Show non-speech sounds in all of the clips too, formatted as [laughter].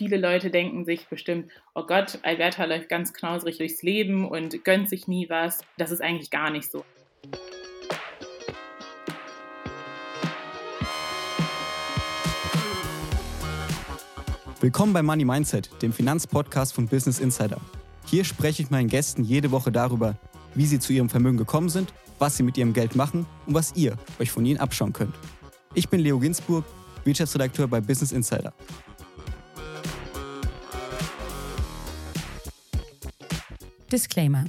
viele Leute denken sich bestimmt, oh Gott, Alberta läuft ganz knausrig durchs Leben und gönnt sich nie was. Das ist eigentlich gar nicht so. Willkommen bei Money Mindset, dem Finanzpodcast von Business Insider. Hier spreche ich meinen Gästen jede Woche darüber, wie sie zu ihrem Vermögen gekommen sind, was sie mit ihrem Geld machen und was ihr euch von ihnen abschauen könnt. Ich bin Leo Ginsburg, Wirtschaftsredakteur bei Business Insider. Disclaimer.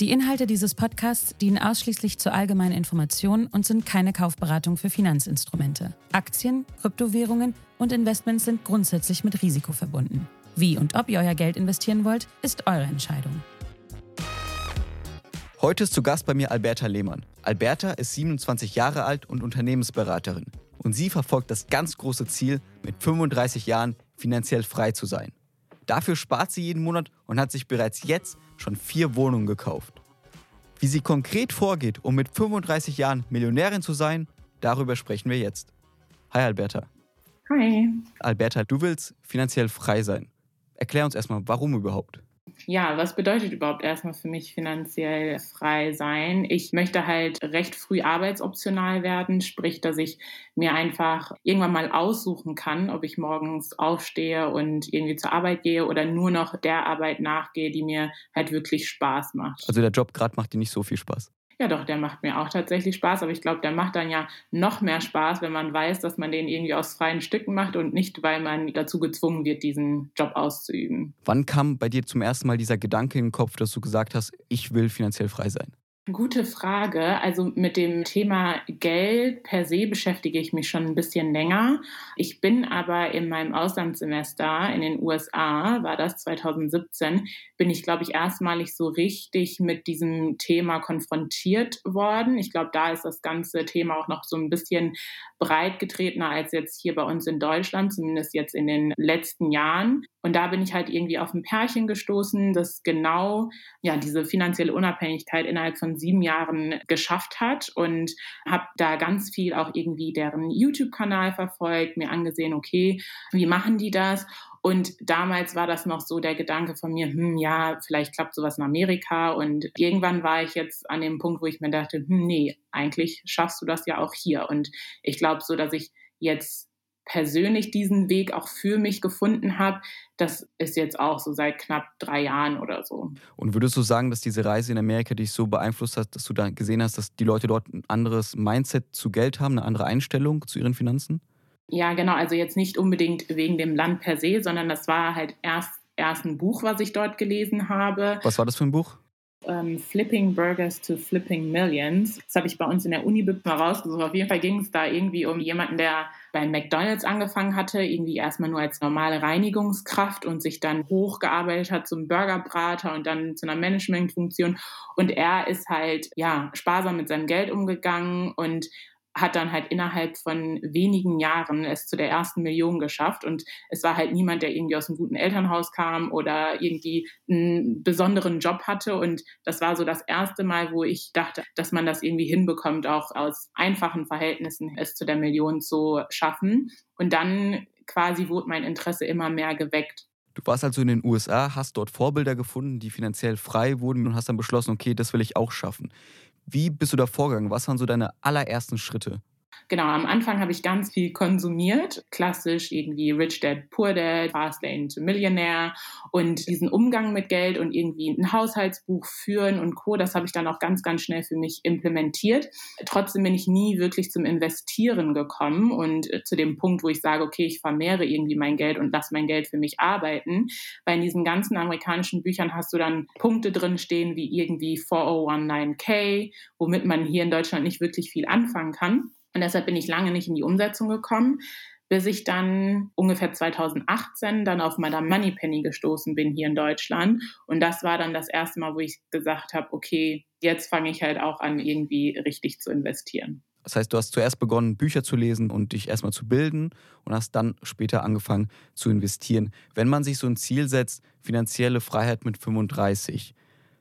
Die Inhalte dieses Podcasts dienen ausschließlich zur allgemeinen Information und sind keine Kaufberatung für Finanzinstrumente. Aktien, Kryptowährungen und Investments sind grundsätzlich mit Risiko verbunden. Wie und ob ihr euer Geld investieren wollt, ist eure Entscheidung. Heute ist zu Gast bei mir Alberta Lehmann. Alberta ist 27 Jahre alt und Unternehmensberaterin. Und sie verfolgt das ganz große Ziel, mit 35 Jahren finanziell frei zu sein. Dafür spart sie jeden Monat und hat sich bereits jetzt schon vier Wohnungen gekauft. Wie sie konkret vorgeht, um mit 35 Jahren Millionärin zu sein, darüber sprechen wir jetzt. Hi Alberta. Hi. Alberta, du willst finanziell frei sein. Erklär uns erstmal, warum überhaupt? Ja, was bedeutet überhaupt erstmal für mich finanziell frei sein? Ich möchte halt recht früh arbeitsoptional werden, sprich, dass ich mir einfach irgendwann mal aussuchen kann, ob ich morgens aufstehe und irgendwie zur Arbeit gehe oder nur noch der Arbeit nachgehe, die mir halt wirklich Spaß macht. Also der Job gerade macht dir nicht so viel Spaß. Ja, doch, der macht mir auch tatsächlich Spaß, aber ich glaube, der macht dann ja noch mehr Spaß, wenn man weiß, dass man den irgendwie aus freien Stücken macht und nicht, weil man dazu gezwungen wird, diesen Job auszuüben. Wann kam bei dir zum ersten Mal dieser Gedanke in den Kopf, dass du gesagt hast, ich will finanziell frei sein? Gute Frage. Also mit dem Thema Geld per se beschäftige ich mich schon ein bisschen länger. Ich bin aber in meinem Auslandssemester in den USA, war das 2017, bin ich, glaube ich, erstmalig so richtig mit diesem Thema konfrontiert worden. Ich glaube, da ist das ganze Thema auch noch so ein bisschen breit getretener als jetzt hier bei uns in Deutschland, zumindest jetzt in den letzten Jahren. Und da bin ich halt irgendwie auf ein Pärchen gestoßen, das genau ja diese finanzielle Unabhängigkeit innerhalb von sieben Jahren geschafft hat und habe da ganz viel auch irgendwie deren YouTube-Kanal verfolgt, mir angesehen, okay, wie machen die das? Und damals war das noch so der Gedanke von mir, hm, ja, vielleicht klappt sowas in Amerika. Und irgendwann war ich jetzt an dem Punkt, wo ich mir dachte, hm, nee, eigentlich schaffst du das ja auch hier. Und ich glaube so, dass ich jetzt persönlich diesen Weg auch für mich gefunden habe, das ist jetzt auch so seit knapp drei Jahren oder so. Und würdest du sagen, dass diese Reise in Amerika dich so beeinflusst hat, dass du da gesehen hast, dass die Leute dort ein anderes Mindset zu Geld haben, eine andere Einstellung zu ihren Finanzen? Ja, genau. Also jetzt nicht unbedingt wegen dem Land per se, sondern das war halt erst, erst ein Buch, was ich dort gelesen habe. Was war das für ein Buch? Ähm, Flipping Burgers to Flipping Millions. Das habe ich bei uns in der Uni-Bib mal rausgesucht. Auf jeden Fall ging es da irgendwie um jemanden, der bei McDonalds angefangen hatte, irgendwie erstmal nur als normale Reinigungskraft und sich dann hochgearbeitet hat zum Burgerbrater und dann zu einer Managementfunktion. Und er ist halt, ja, sparsam mit seinem Geld umgegangen und hat dann halt innerhalb von wenigen Jahren es zu der ersten Million geschafft. Und es war halt niemand, der irgendwie aus einem guten Elternhaus kam oder irgendwie einen besonderen Job hatte. Und das war so das erste Mal, wo ich dachte, dass man das irgendwie hinbekommt, auch aus einfachen Verhältnissen es zu der Million zu schaffen. Und dann quasi wurde mein Interesse immer mehr geweckt. Du warst also in den USA, hast dort Vorbilder gefunden, die finanziell frei wurden und hast dann beschlossen, okay, das will ich auch schaffen. Wie bist du da vorgegangen? Was waren so deine allerersten Schritte? Genau, am Anfang habe ich ganz viel konsumiert, klassisch irgendwie Rich Dad, Poor Dad, Fast Lane to Millionaire und diesen Umgang mit Geld und irgendwie ein Haushaltsbuch führen und Co. Das habe ich dann auch ganz, ganz schnell für mich implementiert. Trotzdem bin ich nie wirklich zum Investieren gekommen und äh, zu dem Punkt, wo ich sage, okay, ich vermehre irgendwie mein Geld und lasse mein Geld für mich arbeiten. Weil in diesen ganzen amerikanischen Büchern hast du dann Punkte drin stehen wie irgendwie 4019K, womit man hier in Deutschland nicht wirklich viel anfangen kann. Und deshalb bin ich lange nicht in die Umsetzung gekommen, bis ich dann ungefähr 2018 dann auf Madame Moneypenny gestoßen bin hier in Deutschland. Und das war dann das erste Mal, wo ich gesagt habe, okay, jetzt fange ich halt auch an, irgendwie richtig zu investieren. Das heißt, du hast zuerst begonnen, Bücher zu lesen und dich erstmal zu bilden und hast dann später angefangen zu investieren. Wenn man sich so ein Ziel setzt, finanzielle Freiheit mit 35.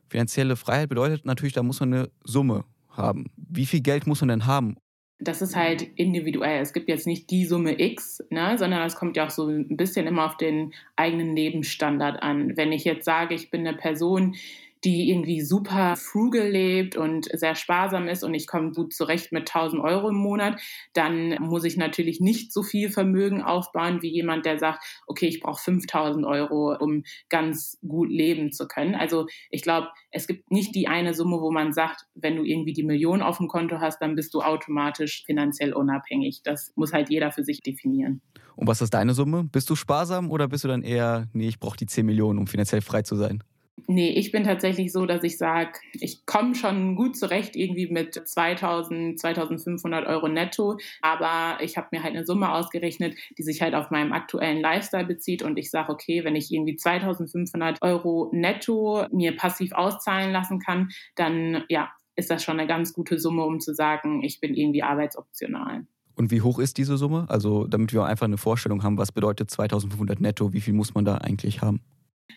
Finanzielle Freiheit bedeutet natürlich, da muss man eine Summe haben. Wie viel Geld muss man denn haben, das ist halt individuell. Es gibt jetzt nicht die Summe X, ne, sondern es kommt ja auch so ein bisschen immer auf den eigenen Lebensstandard an. Wenn ich jetzt sage, ich bin eine Person, die irgendwie super frugal lebt und sehr sparsam ist und ich komme gut zurecht mit 1000 Euro im Monat, dann muss ich natürlich nicht so viel Vermögen aufbauen wie jemand, der sagt, okay, ich brauche 5000 Euro, um ganz gut leben zu können. Also ich glaube, es gibt nicht die eine Summe, wo man sagt, wenn du irgendwie die Million auf dem Konto hast, dann bist du automatisch finanziell unabhängig. Das muss halt jeder für sich definieren. Und was ist deine Summe? Bist du sparsam oder bist du dann eher, nee, ich brauche die 10 Millionen, um finanziell frei zu sein? Nee, ich bin tatsächlich so, dass ich sage, ich komme schon gut zurecht irgendwie mit 2000, 2500 Euro netto, aber ich habe mir halt eine Summe ausgerechnet, die sich halt auf meinem aktuellen Lifestyle bezieht und ich sage, okay, wenn ich irgendwie 2500 Euro netto mir passiv auszahlen lassen kann, dann ja, ist das schon eine ganz gute Summe, um zu sagen, ich bin irgendwie arbeitsoptional. Und wie hoch ist diese Summe? Also, damit wir einfach eine Vorstellung haben, was bedeutet 2500 netto, wie viel muss man da eigentlich haben?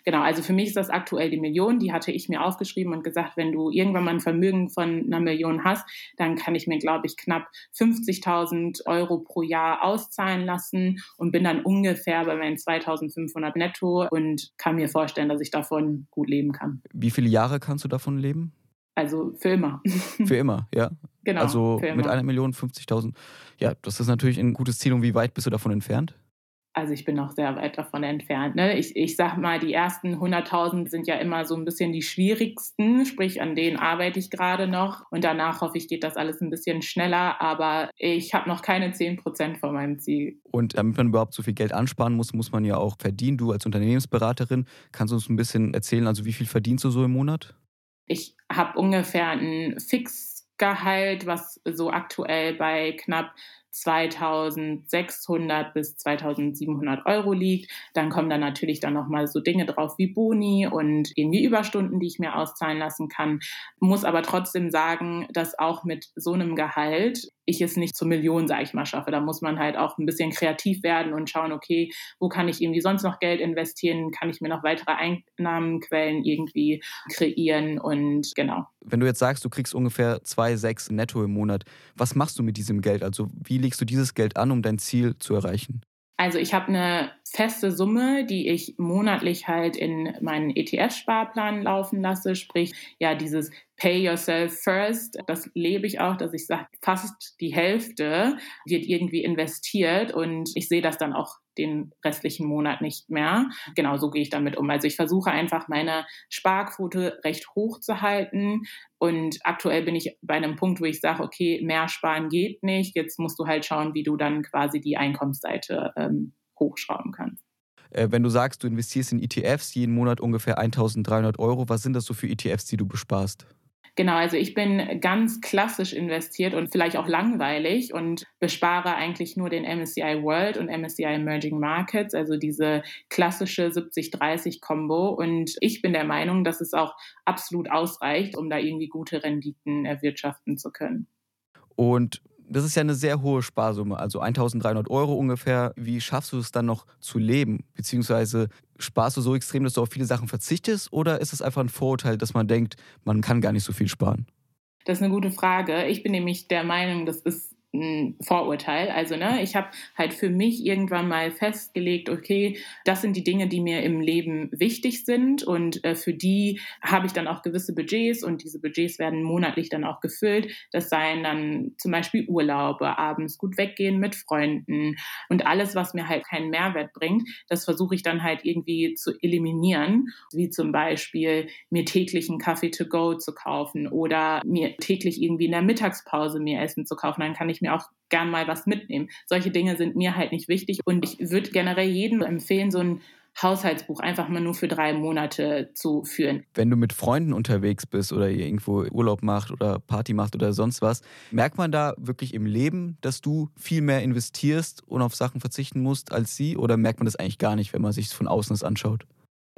Genau, also für mich ist das aktuell die Million, die hatte ich mir aufgeschrieben und gesagt, wenn du irgendwann mal ein Vermögen von einer Million hast, dann kann ich mir, glaube ich, knapp 50.000 Euro pro Jahr auszahlen lassen und bin dann ungefähr bei meinen 2.500 netto und kann mir vorstellen, dass ich davon gut leben kann. Wie viele Jahre kannst du davon leben? Also für immer. [laughs] Für immer, ja. Genau. Also mit einer Million 50.000. Ja, das ist natürlich ein gutes Ziel. Und wie weit bist du davon entfernt? Also ich bin noch sehr weit davon entfernt. Ne? Ich, ich sag mal, die ersten 100.000 sind ja immer so ein bisschen die schwierigsten, sprich an denen arbeite ich gerade noch und danach hoffe ich, geht das alles ein bisschen schneller, aber ich habe noch keine 10 Prozent von meinem Ziel. Und damit man überhaupt so viel Geld ansparen muss, muss man ja auch verdienen. Du als Unternehmensberaterin, kannst du uns ein bisschen erzählen, also wie viel verdienst du so im Monat? Ich habe ungefähr ein Fixgehalt, was so aktuell bei knapp 2600 bis 2700 Euro liegt. Dann kommen da natürlich dann nochmal so Dinge drauf wie Boni und irgendwie Überstunden, die ich mir auszahlen lassen kann. Muss aber trotzdem sagen, dass auch mit so einem Gehalt ich es nicht zur Million, sage ich mal, schaffe. Da muss man halt auch ein bisschen kreativ werden und schauen, okay, wo kann ich irgendwie sonst noch Geld investieren? Kann ich mir noch weitere Einnahmenquellen irgendwie kreieren? Und genau. Wenn du jetzt sagst, du kriegst ungefähr 2,6 netto im Monat, was machst du mit diesem Geld? Also wie legst du dieses Geld an, um dein Ziel zu erreichen? Also ich habe eine feste Summe, die ich monatlich halt in meinen ETF-Sparplan laufen lasse, sprich ja dieses Pay Yourself First, das lebe ich auch, dass ich sage, fast die Hälfte wird irgendwie investiert und ich sehe das dann auch den restlichen Monat nicht mehr. Genau so gehe ich damit um. Also ich versuche einfach meine Sparquote recht hoch zu halten und aktuell bin ich bei einem Punkt, wo ich sage, okay, mehr sparen geht nicht. Jetzt musst du halt schauen, wie du dann quasi die Einkommensseite ähm, hochschrauben kannst. Äh, wenn du sagst, du investierst in ETFs jeden Monat ungefähr 1300 Euro, was sind das so für ETFs, die du besparst? Genau, also ich bin ganz klassisch investiert und vielleicht auch langweilig und bespare eigentlich nur den MSCI World und MSCI Emerging Markets, also diese klassische 70-30-Kombo. Und ich bin der Meinung, dass es auch absolut ausreicht, um da irgendwie gute Renditen erwirtschaften zu können. Und das ist ja eine sehr hohe Sparsumme, also 1300 Euro ungefähr. Wie schaffst du es dann noch zu leben? Beziehungsweise sparst du so extrem, dass du auf viele Sachen verzichtest? Oder ist es einfach ein Vorurteil, dass man denkt, man kann gar nicht so viel sparen? Das ist eine gute Frage. Ich bin nämlich der Meinung, das ist ein Vorurteil. Also, ne, ich habe halt für mich irgendwann mal festgelegt, okay, das sind die Dinge, die mir im Leben wichtig sind und äh, für die habe ich dann auch gewisse Budgets und diese Budgets werden monatlich dann auch gefüllt. Das seien dann zum Beispiel Urlaube, abends gut weggehen mit Freunden und alles, was mir halt keinen Mehrwert bringt, das versuche ich dann halt irgendwie zu eliminieren, wie zum Beispiel mir täglich einen Kaffee to go zu kaufen oder mir täglich irgendwie in der Mittagspause mir Essen zu kaufen. Dann kann ich mir auch gern mal was mitnehmen. Solche Dinge sind mir halt nicht wichtig und ich würde generell jedem empfehlen, so ein Haushaltsbuch einfach mal nur für drei Monate zu führen. Wenn du mit Freunden unterwegs bist oder irgendwo Urlaub macht oder Party macht oder sonst was, merkt man da wirklich im Leben, dass du viel mehr investierst und auf Sachen verzichten musst als sie oder merkt man das eigentlich gar nicht, wenn man sich von außen das anschaut?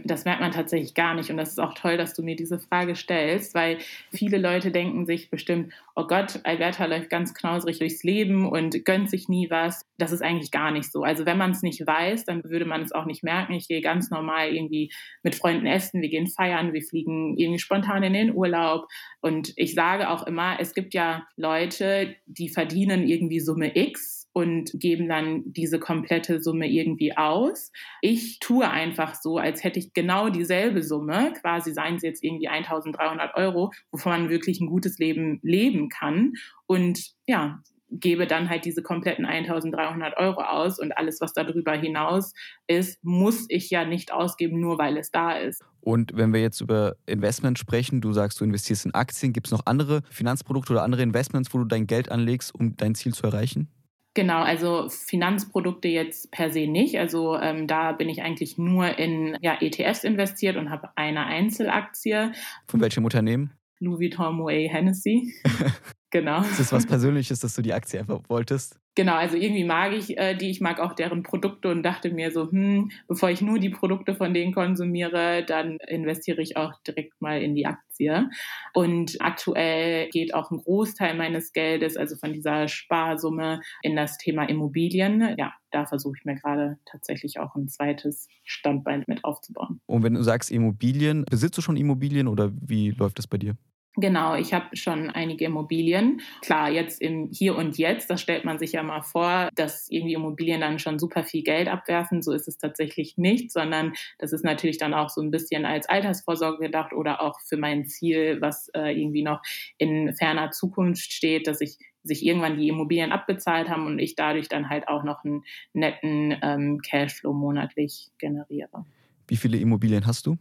Das merkt man tatsächlich gar nicht. Und das ist auch toll, dass du mir diese Frage stellst, weil viele Leute denken sich bestimmt, oh Gott, Alberta läuft ganz knausrig durchs Leben und gönnt sich nie was. Das ist eigentlich gar nicht so. Also wenn man es nicht weiß, dann würde man es auch nicht merken. Ich gehe ganz normal irgendwie mit Freunden essen, wir gehen feiern, wir fliegen irgendwie spontan in den Urlaub. Und ich sage auch immer, es gibt ja Leute, die verdienen irgendwie Summe X und geben dann diese komplette Summe irgendwie aus. Ich tue einfach so, als hätte ich genau dieselbe Summe, quasi seien es jetzt irgendwie 1300 Euro, wovon man wirklich ein gutes Leben leben kann. Und ja, gebe dann halt diese kompletten 1300 Euro aus und alles, was darüber hinaus ist, muss ich ja nicht ausgeben, nur weil es da ist. Und wenn wir jetzt über Investment sprechen, du sagst, du investierst in Aktien, gibt es noch andere Finanzprodukte oder andere Investments, wo du dein Geld anlegst, um dein Ziel zu erreichen? Genau, also Finanzprodukte jetzt per se nicht. Also ähm, da bin ich eigentlich nur in ja, ETFs investiert und habe eine Einzelaktie. Von welchem Unternehmen? Louis Vuitton Moet Hennessy. [laughs] genau. Ist das was Persönliches, dass du die Aktie einfach wolltest? Genau, also irgendwie mag ich äh, die, ich mag auch deren Produkte und dachte mir so, hm, bevor ich nur die Produkte von denen konsumiere, dann investiere ich auch direkt mal in die Aktie. Und aktuell geht auch ein Großteil meines Geldes, also von dieser Sparsumme, in das Thema Immobilien. Ja, da versuche ich mir gerade tatsächlich auch ein zweites Standbein mit aufzubauen. Und wenn du sagst Immobilien, besitzt du schon Immobilien oder wie läuft das bei dir? Genau, ich habe schon einige Immobilien. Klar, jetzt im Hier und Jetzt, das stellt man sich ja mal vor, dass irgendwie Immobilien dann schon super viel Geld abwerfen. So ist es tatsächlich nicht, sondern das ist natürlich dann auch so ein bisschen als Altersvorsorge gedacht oder auch für mein Ziel, was äh, irgendwie noch in ferner Zukunft steht, dass ich sich irgendwann die Immobilien abbezahlt haben und ich dadurch dann halt auch noch einen netten ähm, Cashflow monatlich generiere. Wie viele Immobilien hast du?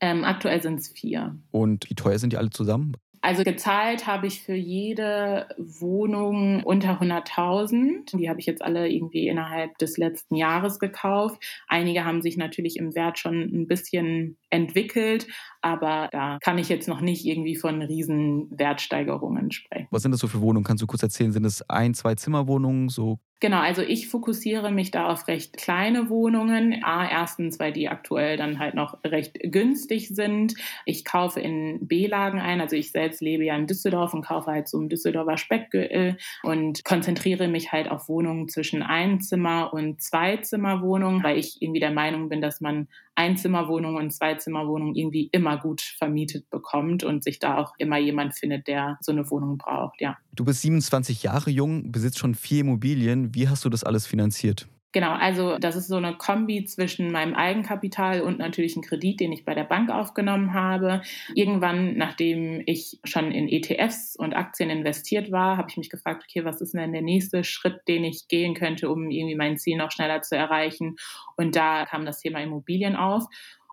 Ähm, aktuell sind es vier. Und wie teuer sind die alle zusammen? Also gezahlt habe ich für jede Wohnung unter 100.000. Die habe ich jetzt alle irgendwie innerhalb des letzten Jahres gekauft. Einige haben sich natürlich im Wert schon ein bisschen entwickelt, aber da kann ich jetzt noch nicht irgendwie von riesen Wertsteigerungen sprechen. Was sind das so für Wohnungen? Kannst du kurz erzählen? Sind es ein, zwei Zimmerwohnungen, so Genau, also ich fokussiere mich da auf recht kleine Wohnungen. A, erstens, weil die aktuell dann halt noch recht günstig sind. Ich kaufe in B-Lagen ein. Also ich selbst lebe ja in Düsseldorf und kaufe halt so ein Düsseldorfer Speckgürtel und konzentriere mich halt auf Wohnungen zwischen Einzimmer- und Zweizimmerwohnungen, weil ich irgendwie der Meinung bin, dass man Einzimmerwohnungen und Zweizimmerwohnungen irgendwie immer gut vermietet bekommt und sich da auch immer jemand findet, der so eine Wohnung braucht, ja. Du bist 27 Jahre jung, besitzt schon vier Immobilien. Wie hast du das alles finanziert? Genau, also das ist so eine Kombi zwischen meinem Eigenkapital und natürlich einem Kredit, den ich bei der Bank aufgenommen habe. Irgendwann, nachdem ich schon in ETFs und Aktien investiert war, habe ich mich gefragt, okay, was ist denn der nächste Schritt, den ich gehen könnte, um irgendwie mein Ziel noch schneller zu erreichen? Und da kam das Thema Immobilien auf.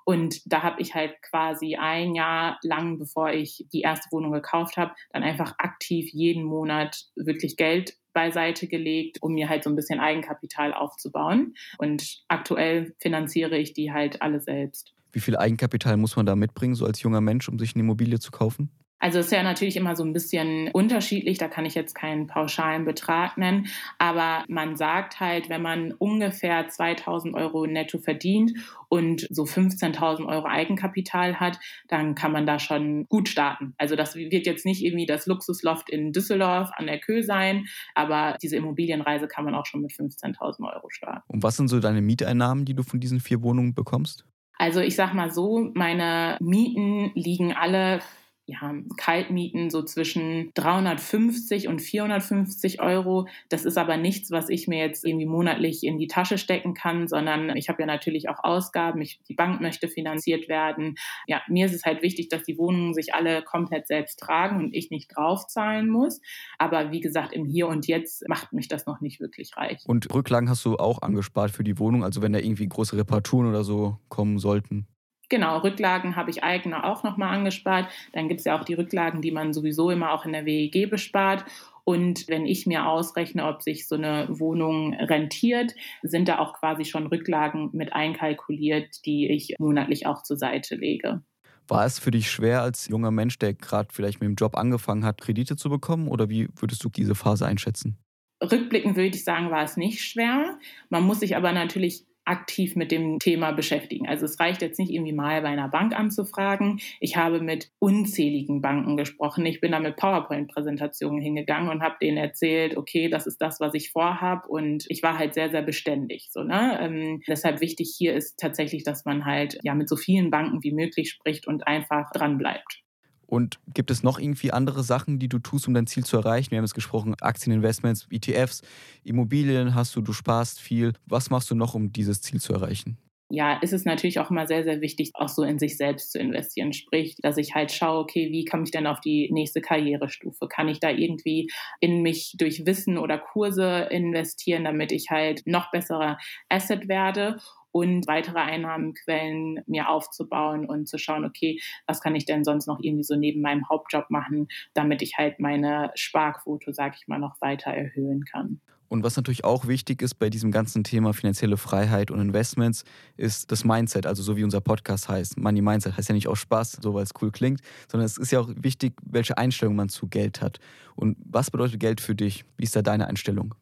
Und da habe ich halt quasi ein Jahr lang, bevor ich die erste Wohnung gekauft habe, dann einfach aktiv jeden Monat wirklich Geld beiseite gelegt, um mir halt so ein bisschen Eigenkapital aufzubauen. Und aktuell finanziere ich die halt alle selbst. Wie viel Eigenkapital muss man da mitbringen, so als junger Mensch, um sich eine Immobilie zu kaufen? Also ist ja natürlich immer so ein bisschen unterschiedlich, da kann ich jetzt keinen pauschalen Betrag nennen, aber man sagt halt, wenn man ungefähr 2000 Euro netto verdient und so 15.000 Euro Eigenkapital hat, dann kann man da schon gut starten. Also das wird jetzt nicht irgendwie das Luxusloft in Düsseldorf an der Kö sein, aber diese Immobilienreise kann man auch schon mit 15.000 Euro starten. Und was sind so deine Mieteinnahmen, die du von diesen vier Wohnungen bekommst? Also ich sag mal so, meine Mieten liegen alle ja, Kaltmieten so zwischen 350 und 450 Euro. Das ist aber nichts, was ich mir jetzt irgendwie monatlich in die Tasche stecken kann, sondern ich habe ja natürlich auch Ausgaben. Ich, die Bank möchte finanziert werden. Ja, mir ist es halt wichtig, dass die Wohnungen sich alle komplett selbst tragen und ich nicht draufzahlen muss. Aber wie gesagt, im Hier und Jetzt macht mich das noch nicht wirklich reich. Und Rücklagen hast du auch angespart für die Wohnung, also wenn da irgendwie große Reparaturen oder so kommen sollten? Genau, Rücklagen habe ich eigene auch nochmal angespart. Dann gibt es ja auch die Rücklagen, die man sowieso immer auch in der WEG bespart. Und wenn ich mir ausrechne, ob sich so eine Wohnung rentiert, sind da auch quasi schon Rücklagen mit einkalkuliert, die ich monatlich auch zur Seite lege. War es für dich schwer als junger Mensch, der gerade vielleicht mit dem Job angefangen hat, Kredite zu bekommen? Oder wie würdest du diese Phase einschätzen? Rückblickend würde ich sagen, war es nicht schwer. Man muss sich aber natürlich aktiv mit dem Thema beschäftigen. Also es reicht jetzt nicht irgendwie mal bei einer Bank anzufragen. Ich habe mit unzähligen Banken gesprochen. Ich bin da mit PowerPoint-Präsentationen hingegangen und habe denen erzählt, okay, das ist das, was ich vorhabe. Und ich war halt sehr, sehr beständig. So, ne? Ähm, deshalb wichtig hier ist tatsächlich, dass man halt ja mit so vielen Banken wie möglich spricht und einfach dran bleibt. Und gibt es noch irgendwie andere Sachen, die du tust, um dein Ziel zu erreichen? Wir haben jetzt gesprochen, Aktieninvestments, ETFs, Immobilien hast du, du sparst viel. Was machst du noch, um dieses Ziel zu erreichen? ja, ist es natürlich auch immer sehr, sehr wichtig, auch so in sich selbst zu investieren. Sprich, dass ich halt schaue, okay, wie komme ich denn auf die nächste Karrierestufe? Kann ich da irgendwie in mich durch Wissen oder Kurse investieren, damit ich halt noch besserer Asset werde? Und weitere Einnahmenquellen mir aufzubauen und zu schauen, okay, was kann ich denn sonst noch irgendwie so neben meinem Hauptjob machen, damit ich halt meine Sparquote, sag ich mal, noch weiter erhöhen kann. Und was natürlich auch wichtig ist bei diesem ganzen Thema finanzielle Freiheit und Investments, ist das Mindset. Also so wie unser Podcast heißt. Money Mindset heißt ja nicht auch Spaß, so weil es cool klingt, sondern es ist ja auch wichtig, welche Einstellung man zu Geld hat. Und was bedeutet Geld für dich? Wie ist da deine Einstellung?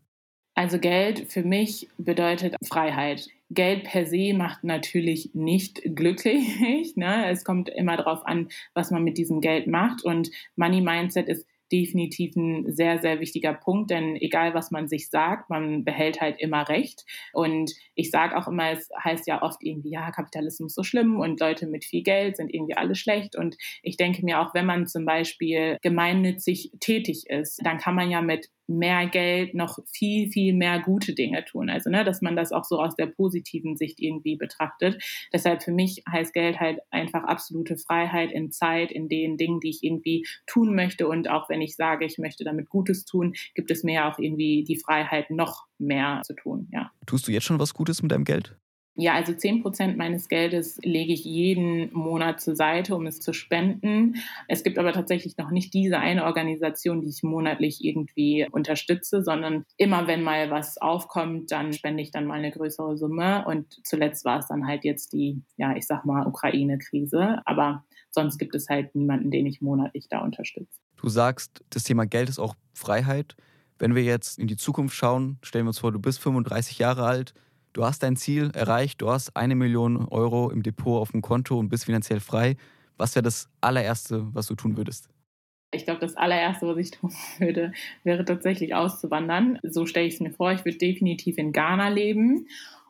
Also Geld für mich bedeutet Freiheit. Geld per se macht natürlich nicht glücklich. [laughs] Ne? Es kommt immer darauf an, was man mit diesem Geld macht. Und Money Mindset ist definitiv ein sehr, sehr wichtiger Punkt, denn egal was man sich sagt, man behält halt immer Recht. Und ich sage auch immer, es heißt ja oft irgendwie, ja, Kapitalismus so schlimm und Leute mit viel Geld sind irgendwie alle schlecht. Und ich denke mir auch, wenn man zum Beispiel gemeinnützig tätig ist, dann kann man ja mit mehr Geld noch viel, viel mehr gute Dinge tun. Also, ne, dass man das auch so aus der positiven Sicht irgendwie betrachtet. Deshalb für mich heißt Geld halt einfach absolute Freiheit in Zeit, in den Dingen, die ich irgendwie tun möchte. Und auch wenn ich sage, ich möchte damit Gutes tun, gibt es mir auch irgendwie die Freiheit, noch mehr zu tun, ja. Tust du jetzt schon was Gutes mit deinem Geld? Ja, also 10 Prozent meines Geldes lege ich jeden Monat zur Seite, um es zu spenden. Es gibt aber tatsächlich noch nicht diese eine Organisation, die ich monatlich irgendwie unterstütze, sondern immer wenn mal was aufkommt, dann spende ich dann mal eine größere Summe. Und zuletzt war es dann halt jetzt die, ja, ich sag mal, Ukraine-Krise. Aber sonst gibt es halt niemanden, den ich monatlich da unterstütze. Du sagst, das Thema Geld ist auch Freiheit. Wenn wir jetzt in die Zukunft schauen, stellen wir uns vor, du bist 35 Jahre alt, du hast dein Ziel erreicht, du hast eine Million Euro im Depot auf dem Konto und bist finanziell frei. Was wäre das allererste, was du tun würdest? Ich glaube, das allererste, was ich [laughs] tun würde, wäre tatsächlich auszuwandern. So stelle ich es mir vor. Ich würde definitiv in Ghana leben.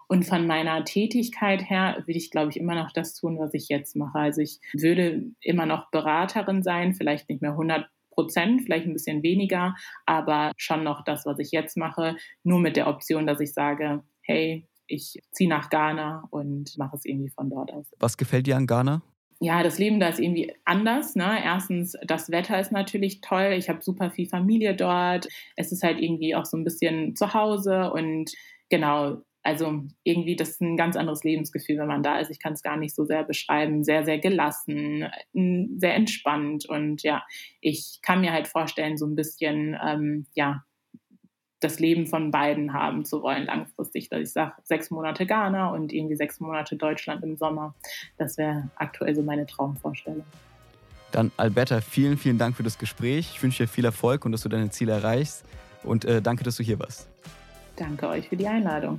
Und von meiner Tätigkeit her würde ich, glaube ich, immer noch das tun, was ich jetzt mache. Also ich würde immer noch Beraterin sein, vielleicht nicht mehr 100 Prozent, vielleicht ein bisschen weniger, aber schon noch das, was ich jetzt mache, nur mit der Option, dass ich sage, hey, ich ziehe nach Ghana und mache es irgendwie von dort aus. Was gefällt dir an Ghana? ja, das Leben da ist irgendwie anders. Ne? Erstens, das Wetter ist natürlich toll. Ich habe super viel Familie dort. Es ist halt irgendwie auch so ein bisschen zu Hause und genau, also irgendwie das ist ein ganz anderes Lebensgefühl, wenn man da ist. Ich kann es gar nicht so sehr beschreiben. Sehr, sehr gelassen, sehr entspannt und ja, ich kann mir halt vorstellen, so ein bisschen, ähm, ja, das Leben von beiden haben zu wollen langfristig. Dass ich sage, sechs Monate Ghana und irgendwie sechs Monate Deutschland im Sommer. Das wäre aktuell so meine Traumvorstellung. Dann Alberta, vielen, vielen Dank für das Gespräch. Ich wünsche dir viel Erfolg und dass du deine Ziele erreichst. Und äh, danke, dass du hier warst. Danke euch für die Einladung.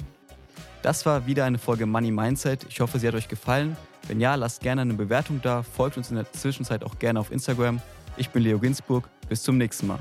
Das war wieder eine Folge Money Mindset. Ich hoffe, sie hat euch gefallen. Wenn ja, lasst gerne eine Bewertung da. Folgt uns in der Zwischenzeit auch gerne auf Instagram. Ich bin Leo Ginsburg. Bis zum nächsten Mal.